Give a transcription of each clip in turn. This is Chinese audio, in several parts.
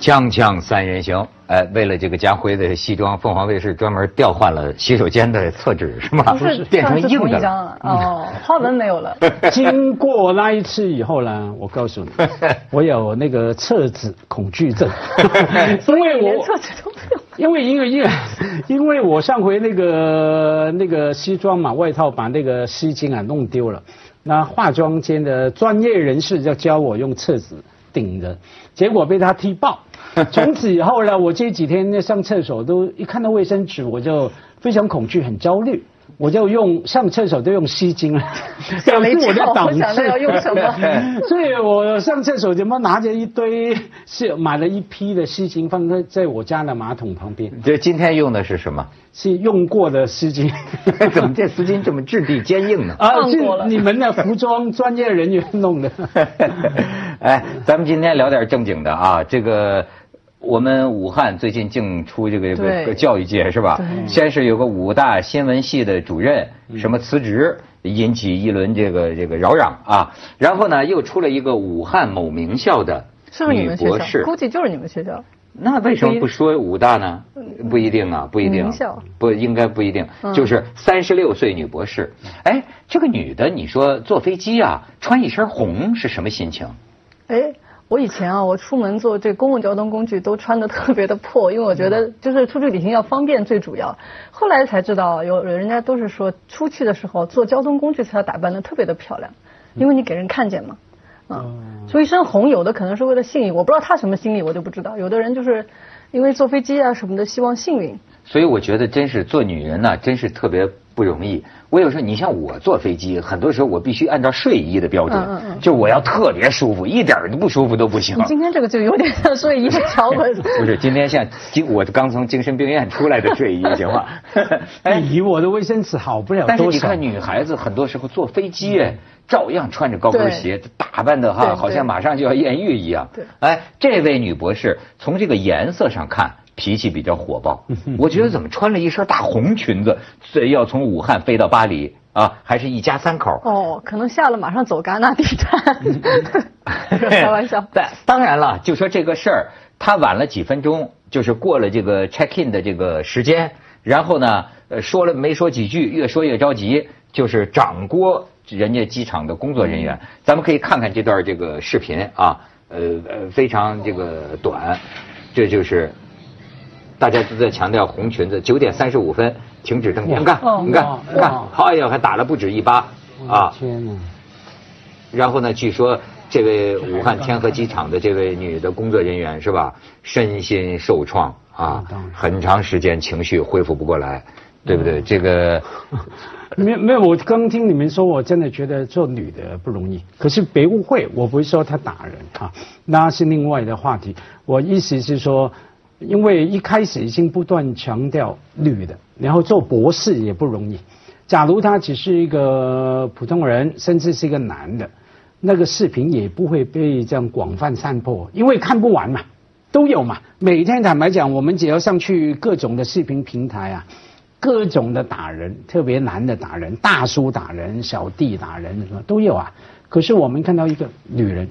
锵锵三人行，哎，为了这个家辉的西装，凤凰卫视专门调换了洗手间的厕纸，是吗？不是变成硬的了。同一张了哦，花纹没有了。经过那一次以后呢，我告诉你，我有那个厕纸恐惧症，因为我连厕纸都没有。因为因为因为因为我上回那个那个西装嘛外套把那个丝巾啊弄丢了，那化妆间的专业人士就教我用厕纸顶着，结果被他踢爆。从此以后呢，我这几天上厕所都一看到卫生纸我就非常恐惧，很焦虑。我就用上厕所都用吸巾了，表示我的跳，档次。想要用什么？所以我上厕所怎么拿着一堆是买了一批的湿巾放在在我家的马桶旁边，这今天用的是什么？是用过的湿巾。怎么这丝巾这么质地坚硬呢？啊，是你们的服装专业人员弄的。哎，咱们今天聊点正经的啊，这个。我们武汉最近净出这个这个教育界是吧？先是有个武大新闻系的主任什么辞职，引起一轮这个这个扰攘啊。然后呢，又出了一个武汉某名校的女？博士。估计就是你们学校。那为什么不说武大呢？不一定啊，不一定名校，不应该不一定，嗯就是三十六岁女博士。哎，这个女的，你说坐飞机啊，穿一身红是什么心情？哎，我以前啊，我出门坐这公共交通工具都穿的特别的破，因为我觉得就是出去旅行要方便最主要。后来才知道，有人家都是说出去的时候坐交通工具才要打扮的特别的漂亮，因为你给人看见嘛。嗯，所以一身红有的可能是为了幸运，我不知道他什么心理，我就不知道。有的人就是因为坐飞机啊什么的，希望幸运。所以我觉得真是做女人呢，真是特别不容易。我有时候，你像我坐飞机，很多时候我必须按照睡衣的标准，嗯嗯嗯就我要特别舒服，一点都不舒服都不行你。今天这个就有点像睡衣的条纹。不是，今天像精，我刚从精神病院出来的睡衣，行吗？哎，比我的卫生纸好不了但是。你看女孩子很多时候坐飞机，哎，照样穿着高跟鞋，打扮的哈，好像马上就要艳遇一样。对哎，这位女博士从这个颜色上看。脾气比较火爆，我觉得怎么穿了一身大红裙子，要从武汉飞到巴黎啊？还是一家三口？哦，可能下了马上走戛纳地毯。开玩笑。但当然了，就说这个事儿，他晚了几分钟，就是过了这个 check in 的这个时间，然后呢，呃，说了没说几句，越说越着急，就是掌掴人家机场的工作人员。咱们可以看看这段这个视频啊，呃呃，非常这个短，这就是大家都在强调红裙子，九点三十五分停止登机，你看哦，你看，你看哇，哎呀，还打了不止一巴啊。天哪！然后呢，据说这位武汉天河机场的这位女的工作人员是吧，身心受创啊，很长时间情绪恢复不过来，对不对？这个 没有没有，我刚听你们说，我真的觉得做女的不容易。可是别误会，我不是说她打人啊，那是另外的话题。我意思是说，因为一开始已经不断强调女的，然后做博士也不容易。假如他只是一个普通人，甚至是一个男的，那个视频也不会被这样广泛散播，因为看不完嘛，都有嘛。每天坦白讲，我们只要上去各种的视频平台啊，各种的打人，特别男的打人，大叔打人，小弟打人，什么都有啊。可是我们看到一个女人，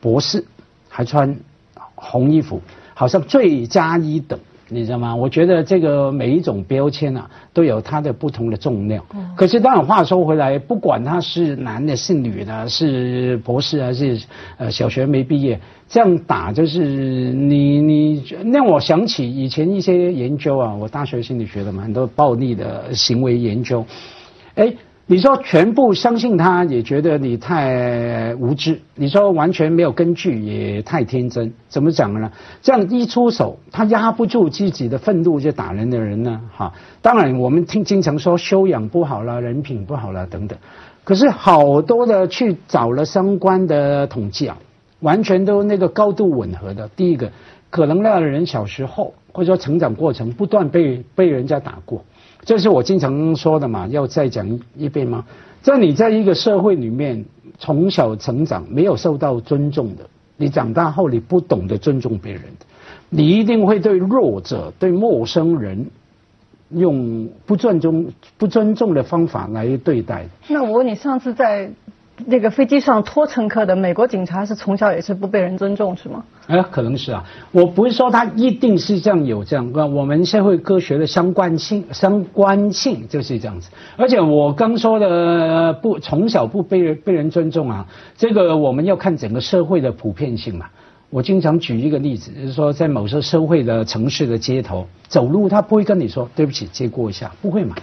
博士，还穿红衣服，好像罪加一等，你知道吗？我觉得这个每一种标签啊，都有它的不同的重量。可是当然话说回来，不管他是男的，是女的，是博士还是呃小学没毕业，这样打就是你你让我想起以前一些研究啊，我大学心理学的嘛，很多暴力的行为研究，哎。你说全部相信他，也觉得你太无知；你说完全没有根据，也太天真。怎么讲呢？这样一出手，他压不住自己的愤怒就打人的人呢？哈，当然我们听经常说修养不好啦，人品不好啦等等。可是好多的去找了相关的统计啊，完全都那个高度吻合的。第一个，可能那个人小时候或者说成长过程不断被被人家打过。这是我经常说的嘛，要再讲一遍吗？在你在一个社会里面从小成长，没有受到尊重的，你长大后你不懂得尊重别人，你一定会对弱者、对陌生人用不尊重、不尊重的方法来对待。那我问你，上次在那个飞机上拖乘客的美国警察是从小也是不被人尊重是吗？哎，可能是啊，我不是说他一定是这样有这样，我们社会科学的相关性相关性就是这样子。而且我刚说的不从小不被人被人尊重啊，这个我们要看整个社会的普遍性嘛。我经常举一个例子，就是说在某些社会的城市的街头走路，他不会跟你说对不起，借过一下，不会嘛？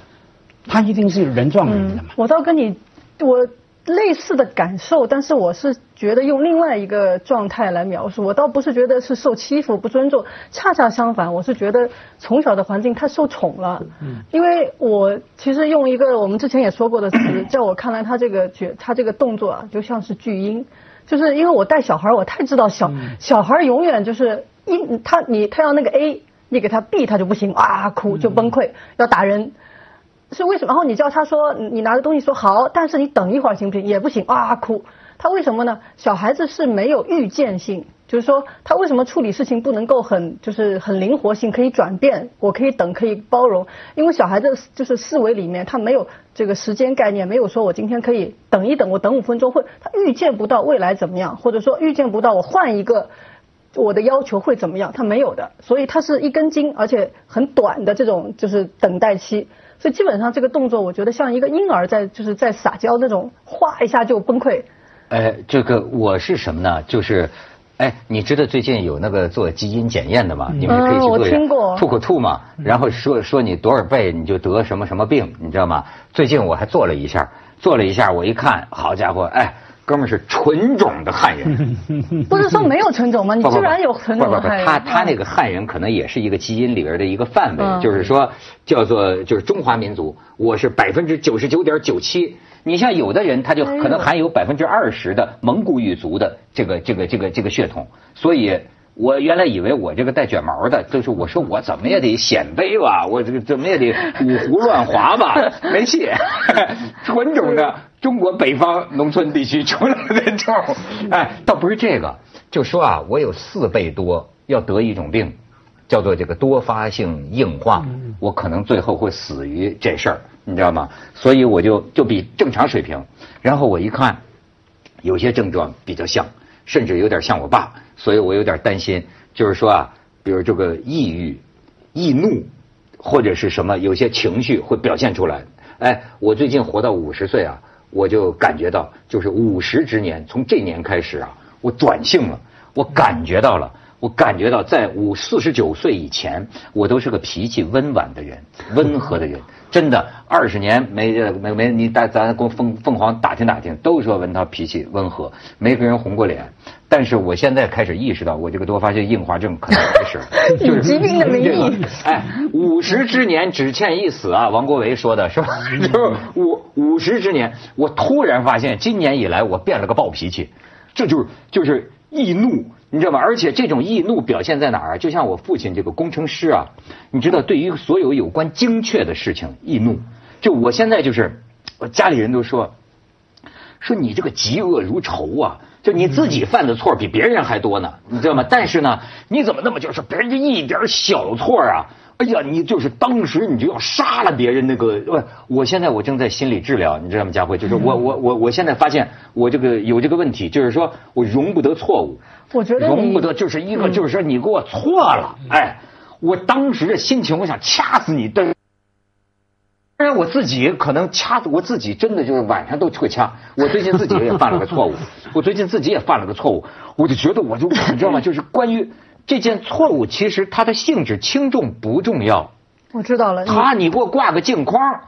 他一定是人撞人的嘛。我倒跟你我。类似的感受，但是我是觉得用另外一个状态来描述。我倒不是觉得是受欺负、不尊重，恰恰相反，我是觉得从小的环境太受宠了。嗯，因为我其实用一个我们之前也说过的词，在我看来，他这个觉他这个动作啊，就像是巨婴。就是因为我带小孩，我太知道小小孩永远就是一他你他要那个 A，你给他 B，他就不行啊，哭就崩溃，要打人。是为什么？然后你叫他说，你拿着东西说好，但是你等一会儿行不行？也不行啊，哭。他为什么呢？小孩子是没有预见性，就是说他为什么处理事情不能够很就是很灵活性，可以转变，我可以等，可以包容。因为小孩子就是思维里面他没有这个时间概念，没有说我今天可以等一等，我等五分钟，会他预见不到未来怎么样，或者说预见不到我换一个我的要求会怎么样，他没有的。所以他是一根筋，而且很短的这种就是等待期。所以基本上这个动作，我觉得像一个婴儿在就是在撒娇那种，哗一下就崩溃。哎，这个我是什么呢？就是，哎，你知道最近有那个做基因检验的吗？你们可以去做一下，吐口吐嘛，然后说说你多少倍你就得什么什么病，你知道吗？最近我还做了一下，做了一下，我一看，好家伙，哎。哥们是纯种的汉人，不是说没有纯种吗？你 居然有纯种的汉人？他他那个汉人可能也是一个基因里边的一个范围，就是说叫做就是中华民族，我是百分之九十九点九七。你像有的人他就可能含有百分之二十的蒙古语族的这个这个这个这个血统，所以我原来以为我这个带卷毛的，就是我说我怎么也得显摆吧，我这个怎么也得五胡乱华吧，没戏，纯种的。中国北方农村地区出来的种，哎，倒不是这个，就说啊，我有四倍多要得一种病，叫做这个多发性硬化，我可能最后会死于这事儿，你知道吗？所以我就就比正常水平，然后我一看，有些症状比较像，甚至有点像我爸，所以我有点担心，就是说啊，比如这个抑郁、易怒或者是什么，有些情绪会表现出来。哎，我最近活到五十岁啊。我就感觉到，就是五十之年，从这年开始啊，我转性了。我感觉到了，我感觉到，在五四十九岁以前，我都是个脾气温婉的人，温和的人。真的，二十年没没没，你大咱跟凤凤凰打听打听，都说文涛脾气温和，没跟人红过脸。但是我现在开始意识到，我这个多发性硬化症可能开始，就是疾病的名义。哎，五十之年只欠一死啊！王国维说的是吧？就五五十之年，我突然发现，今年以来我变了个暴脾气，这就是就是易怒，你知道吗？而且这种易怒表现在哪儿啊？就像我父亲这个工程师啊，你知道，对于所有有关精确的事情易怒，就我现在就是，我家里人都说，说你这个嫉恶如仇啊。就你自己犯的错比别人还多呢，你知道吗？但是呢，你怎么那么就是别人就一点小错啊？哎呀，你就是当时你就要杀了别人那个。不，我现在我正在心理治疗，你知道吗？佳慧，就是我我我我现在发现我这个有这个问题，就是说我容不得错误。我觉得容不得就是一个就是说你给我错了，哎，我当时的心情我想掐死你，但是。当然，我自己可能掐，我自己真的就是晚上都会掐。我最近自己也犯了个错误，我最近自己也犯了个错误，我就觉得我就你知道吗？就是关于这件错误，其实它的性质轻重不重要。我知道了。他，你给我挂个镜框。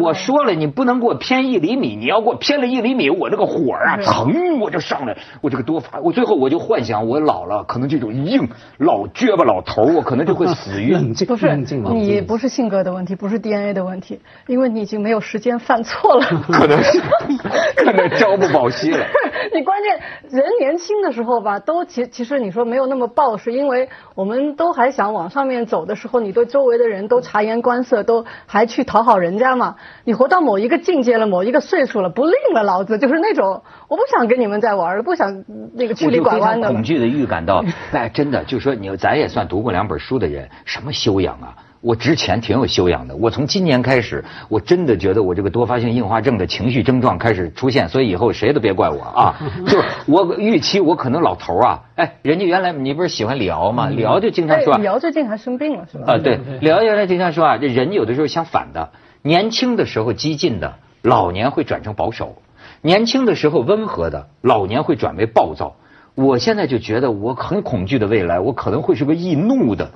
我说了，你不能给我偏一厘米。你要给我偏了一厘米，我这个火啊，腾我就上来。我这个多发，我最后我就幻想，我老了，可能这种硬老撅巴老头，我可能就会死于 不是你不是性格的问题，不是 DNA 的问题，因为你已经没有时间犯错了。可能是，可能朝不保夕了。你关键人年轻的时候吧，都其其实你说没有那么暴，是因为我们都还想往上面走的时候，你对周围的人都察言观色，都还去讨好人家嘛。你活到某一个境界了，某一个岁数了，不吝了，老子就是那种，我不想跟你们再玩了，不想那个曲里拐弯的。恐惧的预感到，哎，真的，就说你咱也算读过两本书的人，什么修养啊？我之前挺有修养的，我从今年开始，我真的觉得我这个多发性硬化症的情绪症状开始出现，所以以后谁都别怪我啊！就是我预期我可能老头啊，哎，人家原来你不是喜欢李敖吗？李敖就经常说，李敖最近还生病了是吧？啊，对，李敖原来经常说啊，这人有的时候相反的，年轻的时候激进的，老年会转成保守；年轻的时候温和的，老年会转为暴躁。我现在就觉得我很恐惧的未来，我可能会是个易怒的。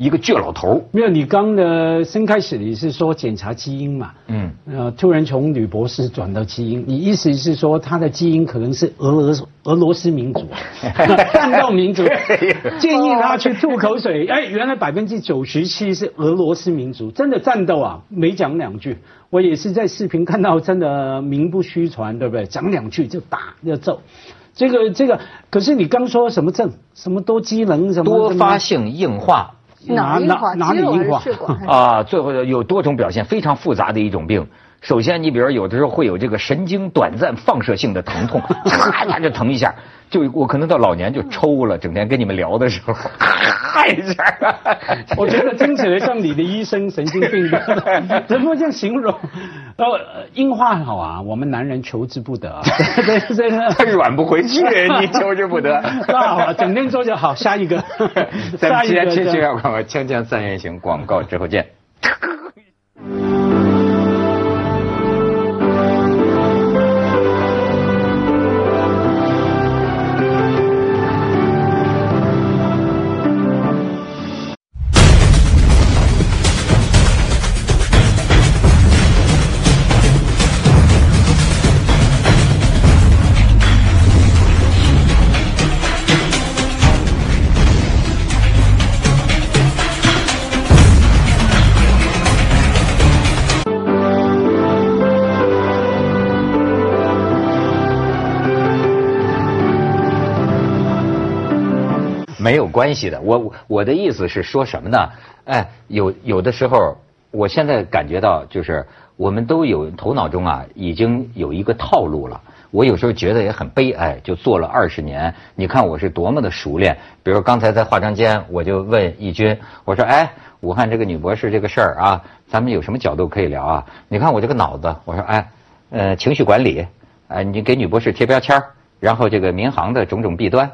一个倔老头没有，你刚的先开始你是说检查基因嘛？嗯，呃，突然从女博士转到基因，你意思是说他的基因可能是俄俄俄罗斯民族，战斗民族，建议他去吐口水。哎，原来百分之九十七是俄罗斯民族，真的战斗啊，没讲两句。我也是在视频看到，真的名不虚传，对不对？讲两句就打要揍。这个这个，可是你刚说什么症？什么多机能？什么多发性硬化？哪哪哪里硬化 啊？最后有多种表现，非常复杂的一种病。首先，你比如有的时候会有这个神经短暂放射性的疼痛，咔就疼一下。就我可能到老年就抽了，整天跟你们聊的时候，嗨一下。我觉得听起来像你的医生神经病的，怎么这样形容？呃，硬化好啊，我们男人求之不得。对对对，他软不回去，你求之不得。那好，整天做就好。下一个，下一个，接接下广告，锵锵三人行广告之后见。关系的，我我的意思是说什么呢？哎，有有的时候，我现在感觉到就是我们都有头脑中啊，已经有一个套路了。我有时候觉得也很悲哀，就做了二十年，你看我是多么的熟练。比如刚才在化妆间，我就问义军，我说：“哎，武汉这个女博士这个事儿啊，咱们有什么角度可以聊啊？你看我这个脑子，我说：哎，呃，情绪管理，哎，你给女博士贴标签然后这个民航的种种弊端。”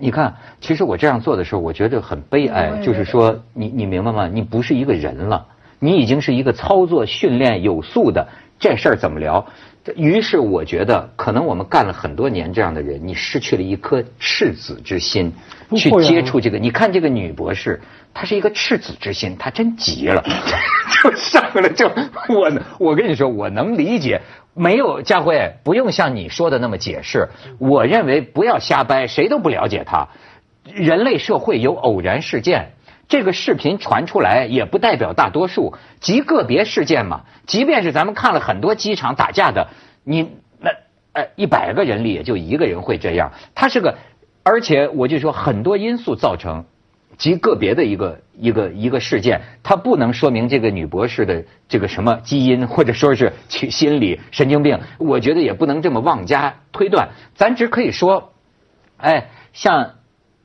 你看，其实我这样做的时候，我觉得很悲哀。就是说，你你明白吗？你不是一个人了，你已经是一个操作训练有素的。这事儿怎么聊？于是我觉得，可能我们干了很多年这样的人，你失去了一颗赤子之心去接触这个。你看这个女博士，她是一个赤子之心，她真急了，就上来就我我跟你说，我能理解。没有，佳慧不用像你说的那么解释。我认为不要瞎掰，谁都不了解他。人类社会有偶然事件，这个视频传出来也不代表大多数，极个别事件嘛。即便是咱们看了很多机场打架的，你那呃一百个人里也就一个人会这样。他是个，而且我就说很多因素造成。极个别的一个一个一个事件，它不能说明这个女博士的这个什么基因，或者说是心心理神经病。我觉得也不能这么妄加推断，咱只可以说，哎，像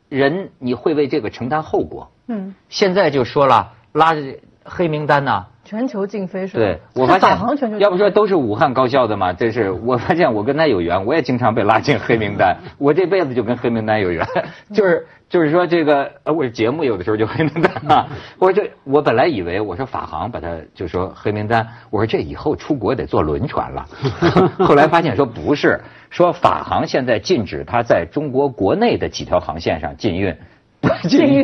人你会为这个承担后果。嗯。现在就说了，拉着黑名单呢。全球禁飞是吧？对，我发现，要不说都是武汉高校的嘛，这是我发现我跟他有缘，我也经常被拉进黑名单，我这辈子就跟黑名单有缘，就是就是说这个呃，我节目有的时候就黑名单啊，我这我本来以为我说法航把它就说黑名单，我说这以后出国得坐轮船了，后来发现说不是，说法航现在禁止它在中国国内的几条航线上禁运。禁运，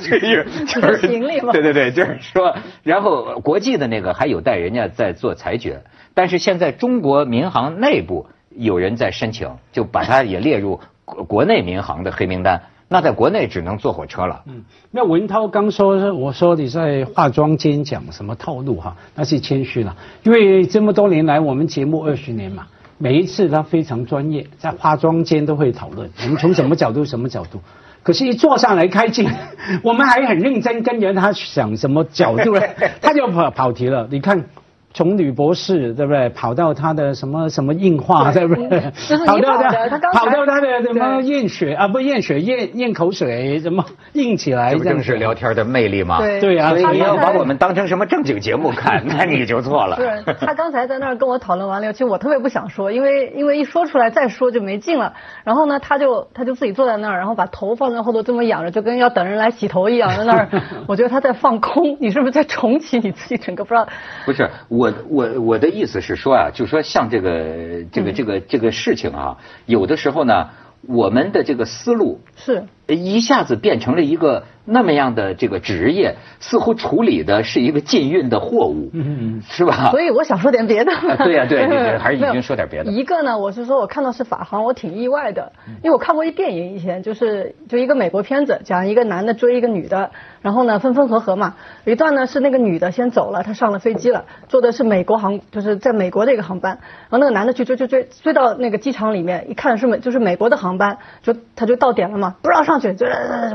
禁 运 就是行李吗？对对对，就是说，然后国际的那个还有待人家在做裁决，但是现在中国民航内部有人在申请，就把它也列入国国内民航的黑名单。那在国内只能坐火车了。嗯，那文涛刚说，我说你在化妆间讲什么套路哈？那是谦虚了，因为这么多年来我们节目二十年嘛，每一次他非常专业，在化妆间都会讨论，我们从什么角度什么角度。可是，一坐上来开镜，我们还很认真跟着他想什么角度呢？他就跑跑题了。你看，从女博士对不对，跑到他的什么什么硬化对不对？跑到他跑到他的什么验血啊，不验血验验口水，什么硬起来？这不正是聊天的魅力吗？对对啊，所以你要把我们当成什么正经节目看，那你就错了。是他刚才在那儿跟我讨论完了，其实我特别不想说，因为因为一说出来再说就没劲了。然后呢，他就他就自己坐在那儿，然后把头放在后头这么仰着，就跟要等人来洗头一样，在那儿。我觉得他在放空，你是不是在重启你自己整个不知道？不是我我我我的意思是说啊，就说像这个这个这个这个事情啊，有的时候呢，我们的这个思路是。一下子变成了一个那么样的这个职业，似乎处理的是一个禁运的货物，嗯，是吧？所以我想说点别的。对呀，对，对，还是已经说点别的。一个呢，我是说我看到是法航，我挺意外的，因为我看过一电影，以前就是就一个美国片子，讲一个男的追一个女的，然后呢分分合合嘛。有一段呢是那个女的先走了，她上了飞机了，坐的是美国航，就是在美国的一个航班，然后那个男的去追追追追到那个机场里面，一看是美就是美国的航班，就他就到点了嘛，不让上去，就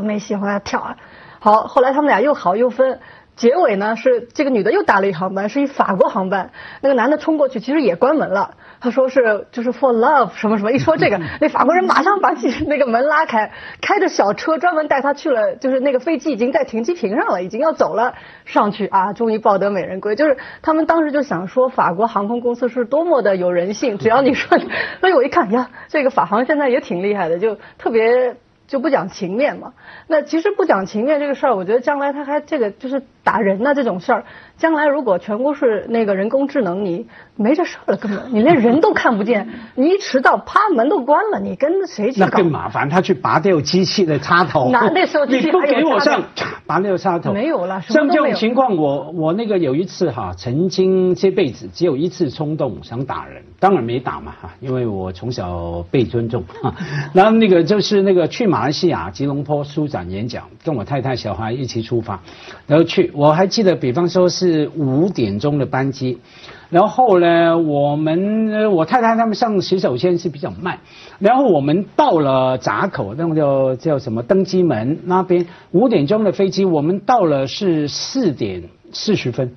没戏往下跳啊。好，后来他们俩又好又分，结尾呢是这个女的又搭了一航班，是一法国航班，那个男的冲过去，其实也关门了。他说是就是 for love 什么什么，一说这个，那法国人马上把那个门拉开，开着小车专门带他去了，就是那个飞机已经在停机坪上了，已经要走了，上去啊，终于抱得美人归。就是他们当时就想说，法国航空公司是多么的有人性，只要你说，所以我一看呀，这个法航现在也挺厉害的，就特别。就不讲情面嘛？那其实不讲情面这个事儿，我觉得将来他还这个就是打人呐这种事儿，将来如果全国是那个人工智能，你没这事儿了，根本你连人都看不见，你一迟到，啪门都关了，你跟谁去搞？那更麻烦，他去拔掉机器的插头。那那时候你不给我上，拔掉插头。没有了，像这种情况，我我那个有一次哈，曾经这辈子只有一次冲动想打人，当然没打嘛哈，因为我从小被尊重哈。然后那个就是那个去马来西亚吉隆坡书展演讲，跟我太太小孩一起出发，然后去，我还记得，比方说是五点钟的班机，然后呢，我们我太太他们上洗手间是比较慢，然后我们到了闸口，那个叫叫什么登机门那边，五点钟的飞机，我们到了是四点四十分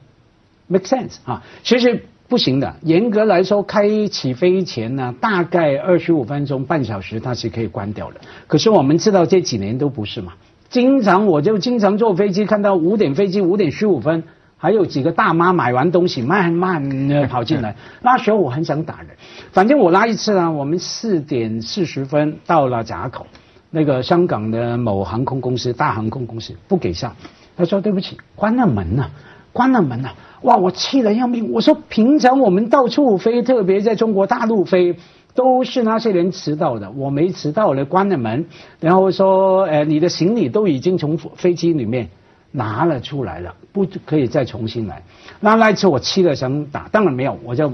，make sense 啊，其实。不行的，严格来说，开起飞前呢，大概二十五分钟、半小时，它是可以关掉的。可是我们知道这几年都不是嘛，经常我就经常坐飞机，看到五点飞机五点十五分，还有几个大妈买完东西慢慢的跑进来，那时候我很想打人。反正我那一次呢，我们四点四十分到了闸口，那个香港的某航空公司大航空公司不给上，他说对不起，关了门了，关了门了。哇！我气得要命。我说，平常我们到处飞，特别在中国大陆飞，都是那些人迟到的。我没迟到，了，关了门，然后说，呃，你的行李都已经从飞机里面拿了出来了，不可以再重新来。那那一次我气得想打，当然没有，我就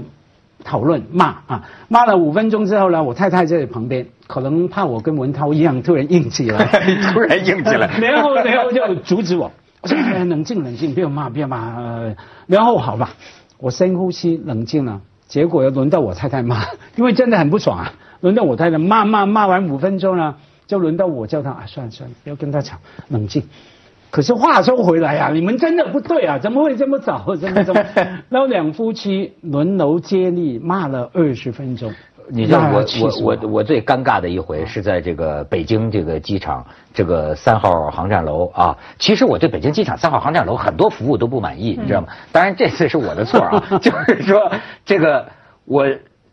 讨论骂啊，骂了五分钟之后呢，我太太在旁边，可能怕我跟文涛一样 突然硬起来，突然硬起来，然后然后就阻止我。冷静冷静，不要骂不要骂。然后好吧，我深呼吸，冷静了。结果又轮到我太太骂，因为真的很不爽啊。轮到我太太骂骂骂完五分钟呢，就轮到我叫他啊，算了算了，不要跟他吵，冷静。可是话说回来呀，你们真的不对啊，怎么会这么早？怎么怎么？然后两夫妻轮流接力骂了二十分钟。你知道我我我我最尴尬的一回是在这个北京这个机场这个三号航站楼啊。其实我对北京机场三号航站楼很多服务都不满意，你知道吗？当然这次是我的错啊，就是说这个我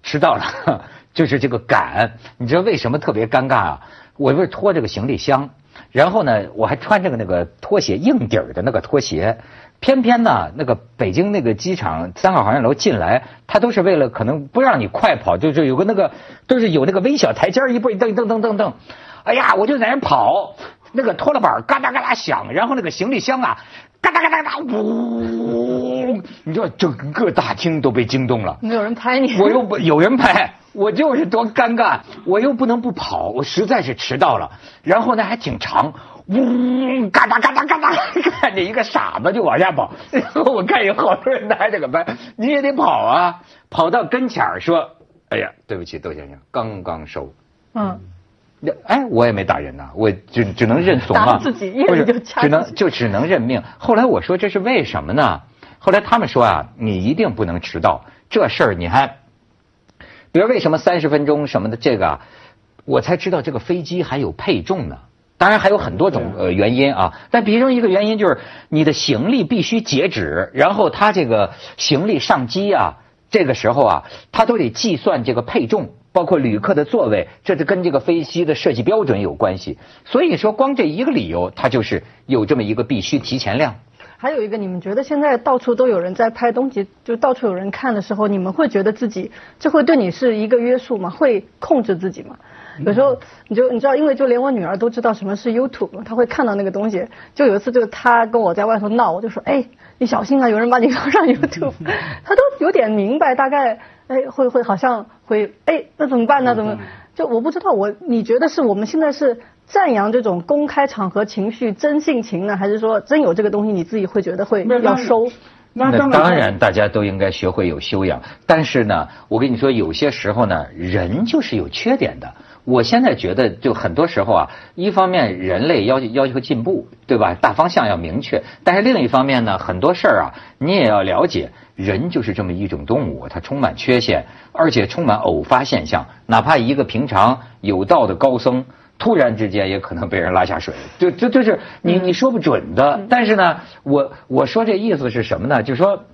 迟到了，就是这个赶。你知道为什么特别尴尬啊？我不是拖这个行李箱，然后呢我还穿着个那个拖鞋硬底儿的那个拖鞋。偏偏呢，那个北京那个机场三号航站楼进来，他都是为了可能不让你快跑，就是有个那个都是有那个微小台阶一步一蹬蹬蹬蹬蹬，哎呀，我就在那跑，那个拖拉板嘎哒嘎哒响，然后那个行李箱啊，嘎哒嘎哒嘎哒呜，你知道整个大厅都被惊动了。没有人拍你。我又不有人拍，我就是多尴尬，我又不能不跑，我实在是迟到了，然后呢还挺长。呜，嘎哒嘎哒嘎哒，看见一个傻子就往下跑，然 后我看有好多人拿着个班，你也得跑啊，跑到跟前儿说，哎呀，对不起，窦先生，刚刚收。嗯，那哎，我也没打人呐，我只只能认怂啊，自己，不是，只能就只能认命。后来我说这是为什么呢？后来他们说啊，你一定不能迟到，这事儿你还，比如为什么三十分钟什么的这个，我才知道这个飞机还有配重呢。当然还有很多种呃原因啊，但其中一个原因就是你的行李必须截止，然后他这个行李上机啊，这个时候啊，他都得计算这个配重，包括旅客的座位，这是跟这个飞机的设计标准有关系。所以说，光这一个理由，它就是有这么一个必须提前量。还有一个，你们觉得现在到处都有人在拍东西，就到处有人看的时候，你们会觉得自己这会对你是一个约束吗？会控制自己吗？有时候你就你知道，因为就连我女儿都知道什么是 YouTube，她会看到那个东西。就有一次，就她跟我在外头闹，我就说：“哎，你小心啊，有人把你放上 YouTube。” 她都有点明白，大概哎会会好像会哎，那怎么办呢？怎么就我不知道。我你觉得是我们现在是赞扬这种公开场合情绪真性情呢，还是说真有这个东西，你自己会觉得会要收？那当然，大家都应该学会有修养。但是呢，我跟你说，有些时候呢，人就是有缺点的。我现在觉得，就很多时候啊，一方面人类要要求进步，对吧？大方向要明确。但是另一方面呢，很多事儿啊，你也要了解，人就是这么一种动物，它充满缺陷，而且充满偶发现象。哪怕一个平常有道的高僧，突然之间也可能被人拉下水，就就就是你你说不准的。但是呢，我我说这意思是什么呢？就是说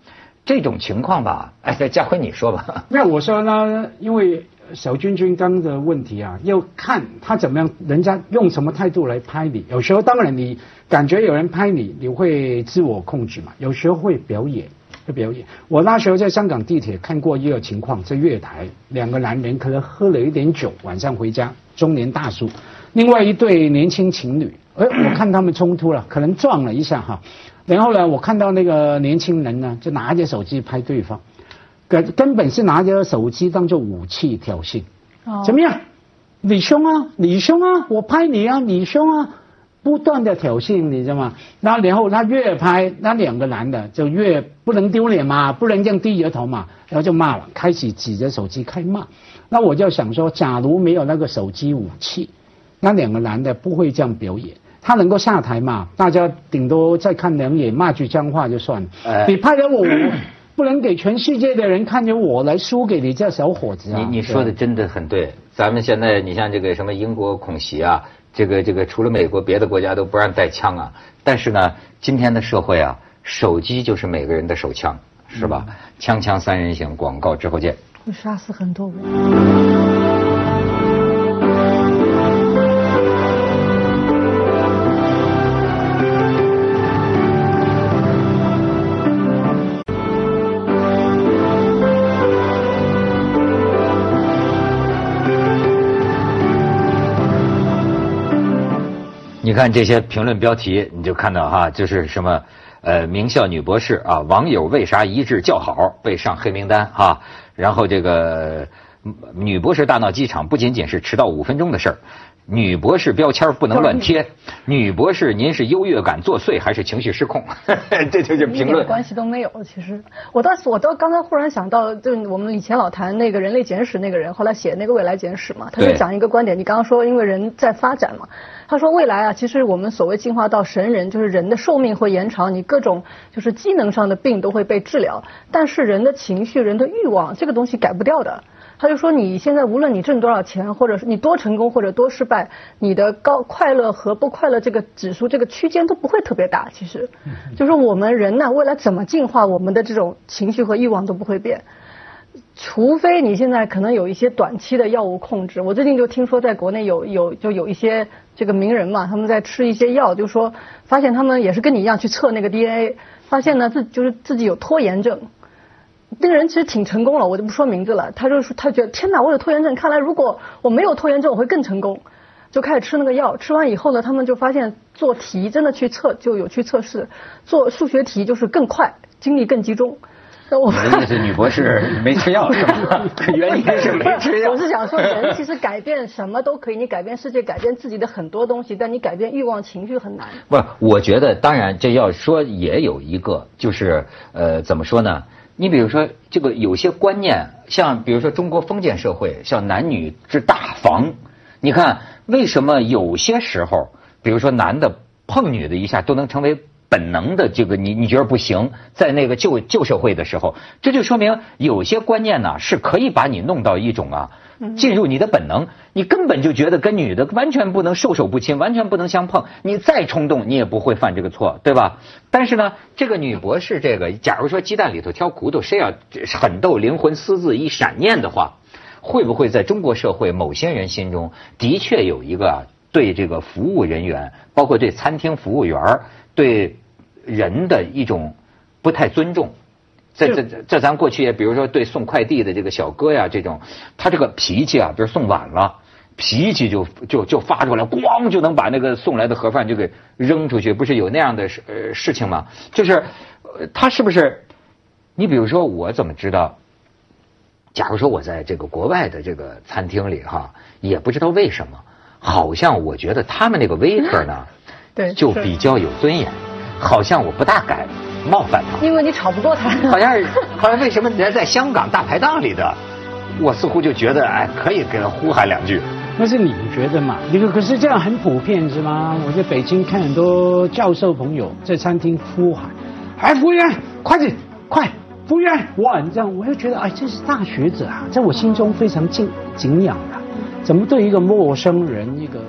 这种情况吧，哎，家辉你说吧。那我说呢，因为。小君君刚的问题啊，要看他怎么样，人家用什么态度来拍你。有时候当然你感觉有人拍你，你会自我控制嘛。有时候会表演，会表演。我那时候在香港地铁看过一个情况，在月台，两个男人可能喝了一点酒，晚上回家，中年大叔，另外一对年轻情侣，哎，我看他们冲突了，可能撞了一下哈。然后呢，我看到那个年轻人呢，就拿着手机拍对方。根根本是拿着手机当做武器挑衅，怎么样？你凶啊，你凶啊，我拍你啊，你凶啊，不断的挑衅，你知道吗？那然后他越拍，那两个男的就越不能丢脸嘛，不能这样低着头嘛，然后就骂了，开始指着手机开骂。那我就想说，假如没有那个手机武器，那两个男的不会这样表演，他能够下台嘛？大家顶多再看两眼，骂句脏话就算了。你拍了我。不能给全世界的人看见我来输给你这小伙子啊！你你说的真的很对。咱们现在你像这个什么英国恐袭啊，这个这个除了美国，别的国家都不让带枪啊。但是呢，今天的社会啊，手机就是每个人的手枪，是吧？枪枪三人行，广告之后见。会杀死很多人。看这些评论标题，你就看到哈，就是什么，呃，名校女博士啊，网友为啥一致叫好被上黑名单哈？然后这个女博士大闹机场，不仅仅是迟到五分钟的事儿。女博士标签不能乱贴。女博士，您是优越感作祟还是情绪失控？这就是评论。关系都没有，其实我倒我倒刚才忽然想到，就我们以前老谈那个人类简史那个人，后来写那个未来简史嘛，他就讲一个观点。你刚刚说，因为人在发展嘛，他说未来啊，其实我们所谓进化到神人，就是人的寿命会延长，你各种就是机能上的病都会被治疗，但是人的情绪、人的欲望这个东西改不掉的。他就说，你现在无论你挣多少钱，或者是你多成功或者多失败，你的高快乐和不快乐这个指数这个区间都不会特别大。其实，就是我们人呢，未来怎么进化，我们的这种情绪和欲望都不会变，除非你现在可能有一些短期的药物控制。我最近就听说，在国内有有就有一些这个名人嘛，他们在吃一些药，就说发现他们也是跟你一样去测那个 DNA，发现呢自就是自己有拖延症。那个人其实挺成功了，我就不说名字了。他就说他觉得天哪，我有拖延症，看来如果我没有拖延症，我会更成功。就开始吃那个药，吃完以后呢，他们就发现做题真的去测就有去测试，做数学题就是更快，精力更集中。那我的意思，女博士没吃药是吧？原因是没吃药。我是想说，人其实改变什么都可以，你改变世界，改变自己的很多东西，但你改变欲望、情绪很难。不是，我觉得当然这要说也有一个，就是呃，怎么说呢？你比如说，这个有些观念，像比如说中国封建社会，像男女之大防，你看为什么有些时候，比如说男的碰女的一下都能成为本能的这个你你觉得不行，在那个旧旧社会的时候，这就说明有些观念呢是可以把你弄到一种啊，进入你的本能，你根本就觉得跟女的完全不能授手不亲，完全不能相碰，你再冲动你也不会犯这个错，对吧？但是呢，这个女博士这个，假如说鸡蛋里头挑骨头，谁要狠斗灵魂私自一闪念的话，会不会在中国社会某些人心中的确有一个对这个服务人员，包括对餐厅服务员儿对人的一种不太尊重。这这这这，咱过去也比如说对送快递的这个小哥呀，这种他这个脾气啊，比如送晚了，脾气就就就发出来，咣就能把那个送来的盒饭就给扔出去，不是有那样的事呃事情吗？就是呃他是不是？你比如说我怎么知道？假如说我在这个国外的这个餐厅里哈，也不知道为什么，好像我觉得他们那个 waiter 呢，对就比较有尊严，好像我不大敢冒犯他。因为你吵不过他。好像是，好像为什么人家在香港大排档里的，我似乎就觉得哎，可以给他呼喊两句。那是你觉得嘛？你可是这样很普遍是吗？我在北京看很多教授朋友在餐厅呼喊：“哎，服务员，快点，快！服务员，哇！”这样我就觉得，哎，这是大学者啊，在我心中非常敬敬仰的。怎么对一个陌生人一个？